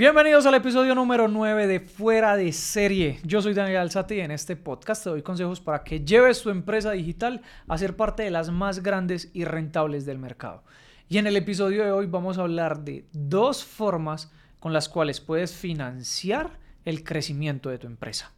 Bienvenidos al episodio número 9 de Fuera de Serie. Yo soy Daniel Alzate y en este podcast te doy consejos para que lleves tu empresa digital a ser parte de las más grandes y rentables del mercado. Y en el episodio de hoy vamos a hablar de dos formas con las cuales puedes financiar el crecimiento de tu empresa.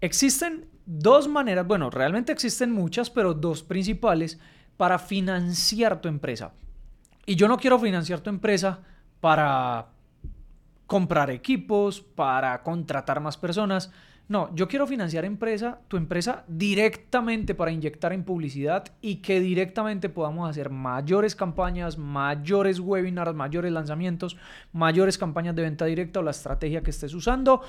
Existen dos maneras, bueno, realmente existen muchas, pero dos principales para financiar tu empresa. Y yo no quiero financiar tu empresa para comprar equipos, para contratar más personas. No, yo quiero financiar empresa, tu empresa directamente para inyectar en publicidad y que directamente podamos hacer mayores campañas, mayores webinars, mayores lanzamientos, mayores campañas de venta directa o la estrategia que estés usando.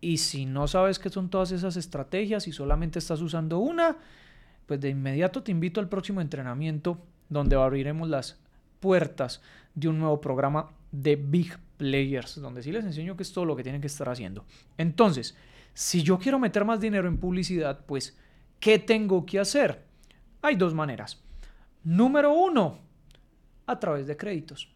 Y si no sabes qué son todas esas estrategias y solamente estás usando una, pues de inmediato te invito al próximo entrenamiento donde abriremos las puertas de un nuevo programa de Big Players, donde sí les enseño que es todo lo que tienen que estar haciendo. Entonces, si yo quiero meter más dinero en publicidad, pues, ¿qué tengo que hacer? Hay dos maneras. Número uno, a través de créditos.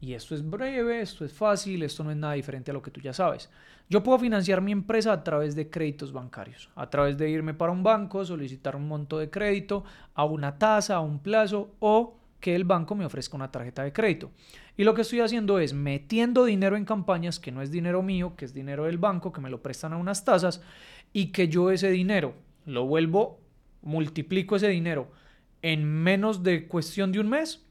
Y esto es breve, esto es fácil, esto no es nada diferente a lo que tú ya sabes. Yo puedo financiar mi empresa a través de créditos bancarios, a través de irme para un banco, solicitar un monto de crédito, a una tasa, a un plazo o que el banco me ofrezca una tarjeta de crédito. Y lo que estoy haciendo es metiendo dinero en campañas que no es dinero mío, que es dinero del banco, que me lo prestan a unas tasas y que yo ese dinero lo vuelvo, multiplico ese dinero en menos de cuestión de un mes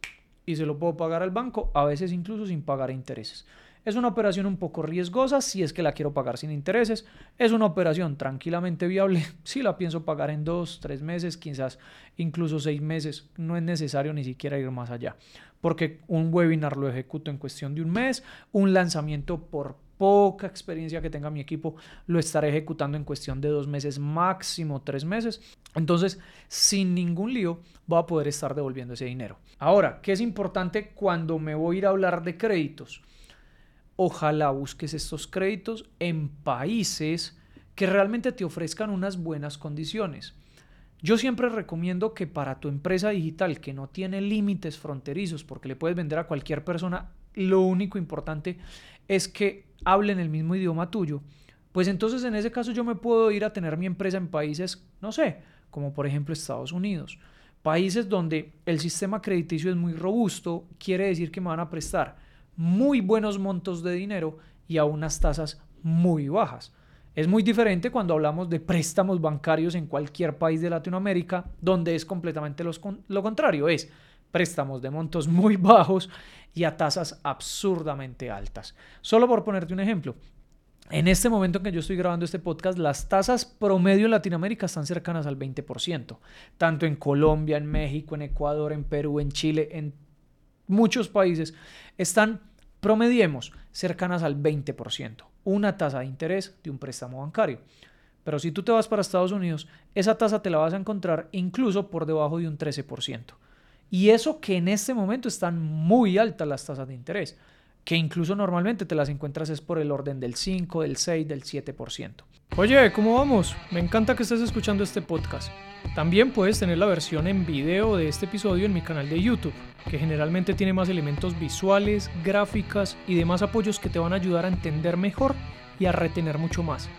y se lo puedo pagar al banco, a veces incluso sin pagar intereses. Es una operación un poco riesgosa si es que la quiero pagar sin intereses. Es una operación tranquilamente viable si la pienso pagar en dos, tres meses, quizás incluso seis meses. No es necesario ni siquiera ir más allá. Porque un webinar lo ejecuto en cuestión de un mes, un lanzamiento por poca experiencia que tenga mi equipo, lo estaré ejecutando en cuestión de dos meses, máximo tres meses. Entonces, sin ningún lío, voy a poder estar devolviendo ese dinero. Ahora, ¿qué es importante cuando me voy a ir a hablar de créditos? Ojalá busques estos créditos en países que realmente te ofrezcan unas buenas condiciones. Yo siempre recomiendo que para tu empresa digital que no tiene límites fronterizos, porque le puedes vender a cualquier persona, lo único importante es que hablen el mismo idioma tuyo, pues entonces en ese caso yo me puedo ir a tener mi empresa en países, no sé, como por ejemplo Estados Unidos. Países donde el sistema crediticio es muy robusto, quiere decir que me van a prestar muy buenos montos de dinero y a unas tasas muy bajas. Es muy diferente cuando hablamos de préstamos bancarios en cualquier país de Latinoamérica, donde es completamente lo contrario, es préstamos de montos muy bajos y a tasas absurdamente altas. Solo por ponerte un ejemplo, en este momento en que yo estoy grabando este podcast, las tasas promedio en Latinoamérica están cercanas al 20%, tanto en Colombia, en México, en Ecuador, en Perú, en Chile, en muchos países, están, promediemos, cercanas al 20%, una tasa de interés de un préstamo bancario. Pero si tú te vas para Estados Unidos, esa tasa te la vas a encontrar incluso por debajo de un 13%. Y eso que en este momento están muy altas las tasas de interés, que incluso normalmente te las encuentras es por el orden del 5, del 6, del 7%. Oye, ¿cómo vamos? Me encanta que estés escuchando este podcast. También puedes tener la versión en video de este episodio en mi canal de YouTube, que generalmente tiene más elementos visuales, gráficas y demás apoyos que te van a ayudar a entender mejor y a retener mucho más.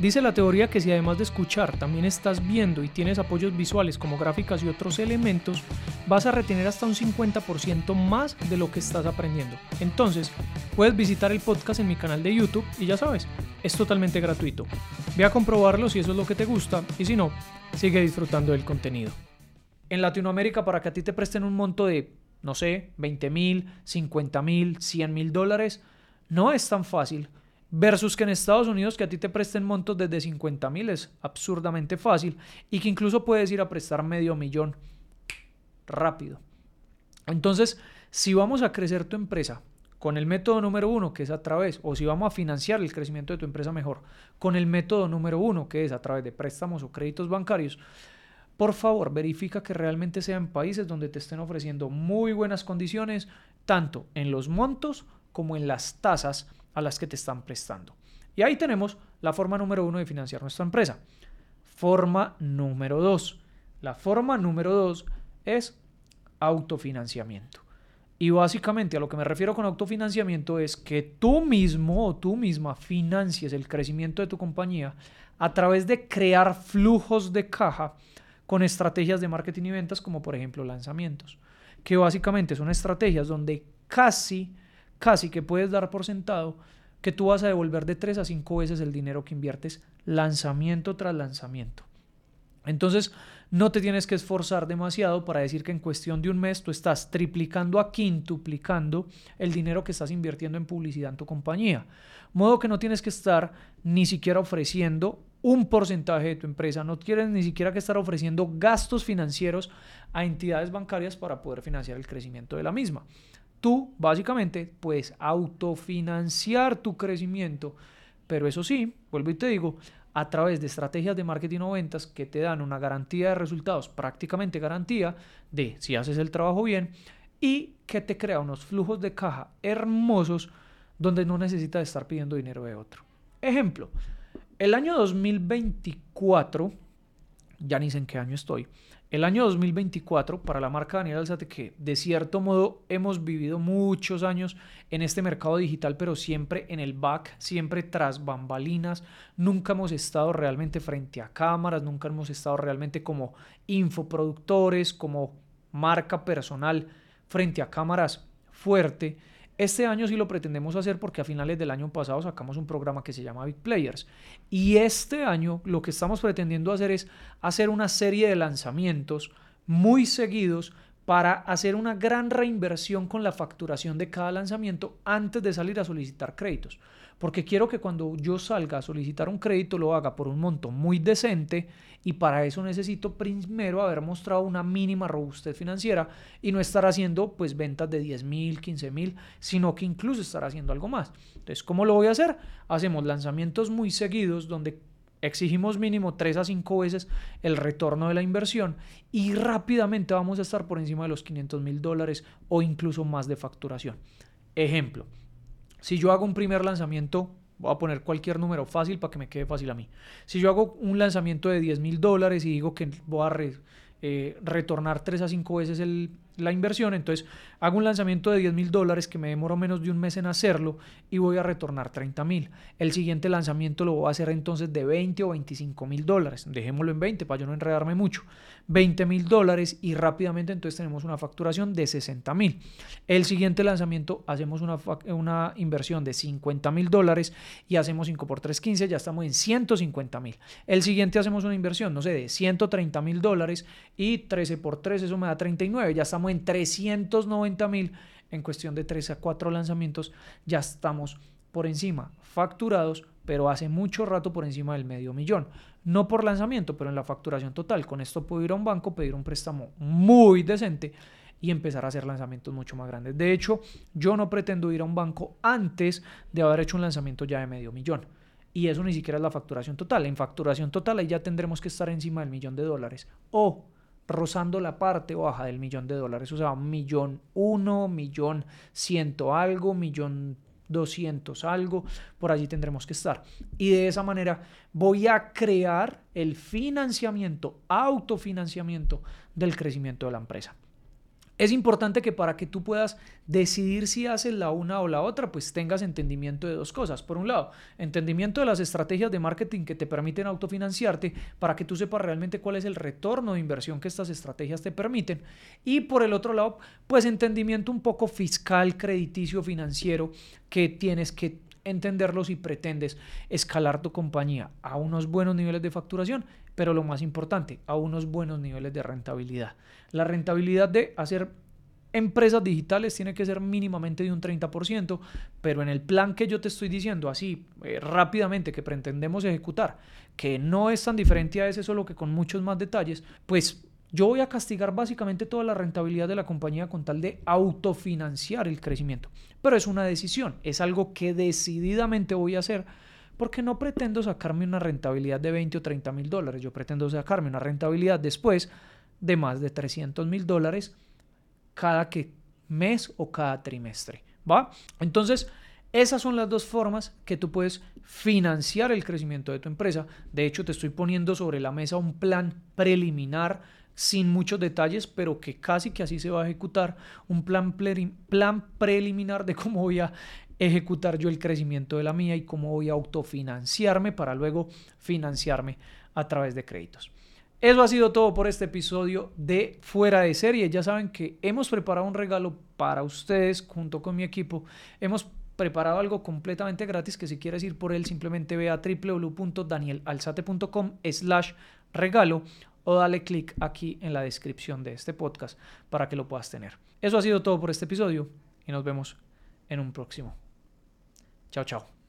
Dice la teoría que si además de escuchar también estás viendo y tienes apoyos visuales como gráficas y otros elementos, vas a retener hasta un 50% más de lo que estás aprendiendo. Entonces, puedes visitar el podcast en mi canal de YouTube y ya sabes, es totalmente gratuito. Ve a comprobarlo si eso es lo que te gusta y si no, sigue disfrutando del contenido. En Latinoamérica, para que a ti te presten un monto de, no sé, 20 mil, 50 mil, 100 mil dólares, no es tan fácil Versus que en Estados Unidos que a ti te presten montos desde 50 mil es absurdamente fácil y que incluso puedes ir a prestar medio millón rápido. Entonces, si vamos a crecer tu empresa con el método número uno, que es a través, o si vamos a financiar el crecimiento de tu empresa mejor, con el método número uno, que es a través de préstamos o créditos bancarios, por favor, verifica que realmente sean países donde te estén ofreciendo muy buenas condiciones, tanto en los montos como en las tasas a las que te están prestando. Y ahí tenemos la forma número uno de financiar nuestra empresa. Forma número dos. La forma número dos es autofinanciamiento. Y básicamente a lo que me refiero con autofinanciamiento es que tú mismo o tú misma financies el crecimiento de tu compañía a través de crear flujos de caja con estrategias de marketing y ventas como por ejemplo lanzamientos, que básicamente son estrategias donde casi, casi que puedes dar por sentado que tú vas a devolver de 3 a 5 veces el dinero que inviertes lanzamiento tras lanzamiento. Entonces, no te tienes que esforzar demasiado para decir que en cuestión de un mes tú estás triplicando a quintuplicando el dinero que estás invirtiendo en publicidad en tu compañía. Modo que no tienes que estar ni siquiera ofreciendo un porcentaje de tu empresa, no tienes ni siquiera que estar ofreciendo gastos financieros a entidades bancarias para poder financiar el crecimiento de la misma. Tú básicamente puedes autofinanciar tu crecimiento, pero eso sí, vuelvo y te digo, a través de estrategias de marketing o ventas que te dan una garantía de resultados, prácticamente garantía de si haces el trabajo bien y que te crea unos flujos de caja hermosos donde no necesitas estar pidiendo dinero de otro. Ejemplo, el año 2024, ya ni sé en qué año estoy, el año 2024 para la marca Daniel Alzate, que de cierto modo hemos vivido muchos años en este mercado digital, pero siempre en el back, siempre tras bambalinas, nunca hemos estado realmente frente a cámaras, nunca hemos estado realmente como infoproductores, como marca personal frente a cámaras fuerte. Este año sí lo pretendemos hacer porque a finales del año pasado sacamos un programa que se llama Big Players. Y este año lo que estamos pretendiendo hacer es hacer una serie de lanzamientos muy seguidos para hacer una gran reinversión con la facturación de cada lanzamiento antes de salir a solicitar créditos. Porque quiero que cuando yo salga a solicitar un crédito lo haga por un monto muy decente y para eso necesito primero haber mostrado una mínima robustez financiera y no estar haciendo pues ventas de 10 mil, 15 mil, sino que incluso estar haciendo algo más. Entonces, ¿cómo lo voy a hacer? Hacemos lanzamientos muy seguidos donde exigimos mínimo 3 a 5 veces el retorno de la inversión y rápidamente vamos a estar por encima de los 500 mil dólares o incluso más de facturación. Ejemplo, si yo hago un primer lanzamiento, voy a poner cualquier número fácil para que me quede fácil a mí. Si yo hago un lanzamiento de 10 mil dólares y digo que voy a eh, retornar 3 a 5 veces el, la inversión. Entonces hago un lanzamiento de 10 mil dólares que me demoro menos de un mes en hacerlo y voy a retornar 30 mil. El siguiente lanzamiento lo voy a hacer entonces de 20 o 25 mil dólares. Dejémoslo en 20 para yo no enredarme mucho. 20 mil dólares y rápidamente entonces tenemos una facturación de 60 mil. El siguiente lanzamiento hacemos una, inversión de 50 mil dólares y hacemos 5 por 3, 15, ya estamos en 150 mil. El siguiente hacemos una inversión, no sé, de 130 mil dólares y 13 por 3, eso me da 39, ya estamos en 390 mil en cuestión de 3 a 4 lanzamientos, ya estamos por encima, facturados, pero hace mucho rato por encima del medio millón. No por lanzamiento, pero en la facturación total. Con esto puedo ir a un banco, pedir un préstamo muy decente y empezar a hacer lanzamientos mucho más grandes. De hecho, yo no pretendo ir a un banco antes de haber hecho un lanzamiento ya de medio millón. Y eso ni siquiera es la facturación total. En facturación total ahí ya tendremos que estar encima del millón de dólares. O rozando la parte baja del millón de dólares, o sea, millón uno, millón ciento algo, millón doscientos algo, por allí tendremos que estar. Y de esa manera voy a crear el financiamiento, autofinanciamiento del crecimiento de la empresa. Es importante que para que tú puedas decidir si haces la una o la otra, pues tengas entendimiento de dos cosas. Por un lado, entendimiento de las estrategias de marketing que te permiten autofinanciarte para que tú sepas realmente cuál es el retorno de inversión que estas estrategias te permiten. Y por el otro lado, pues entendimiento un poco fiscal, crediticio, financiero que tienes que entenderlo si pretendes escalar tu compañía a unos buenos niveles de facturación, pero lo más importante, a unos buenos niveles de rentabilidad. La rentabilidad de hacer empresas digitales tiene que ser mínimamente de un 30%, pero en el plan que yo te estoy diciendo así eh, rápidamente que pretendemos ejecutar, que no es tan diferente a ese, solo que con muchos más detalles, pues yo voy a castigar básicamente toda la rentabilidad de la compañía con tal de autofinanciar el crecimiento. Pero es una decisión, es algo que decididamente voy a hacer porque no pretendo sacarme una rentabilidad de 20 o 30 mil dólares, yo pretendo sacarme una rentabilidad después de más de 300 mil dólares cada que mes o cada trimestre. ¿Va? Entonces, esas son las dos formas que tú puedes financiar el crecimiento de tu empresa. De hecho, te estoy poniendo sobre la mesa un plan preliminar sin muchos detalles, pero que casi que así se va a ejecutar un plan, plan preliminar de cómo voy a ejecutar yo el crecimiento de la mía y cómo voy a autofinanciarme para luego financiarme a través de créditos. Eso ha sido todo por este episodio de Fuera de Serie. Ya saben que hemos preparado un regalo para ustedes junto con mi equipo. Hemos preparado algo completamente gratis que si quieres ir por él simplemente ve a www.danielalzate.com slash regalo o dale clic aquí en la descripción de este podcast para que lo puedas tener. Eso ha sido todo por este episodio y nos vemos en un próximo. Chao, chao.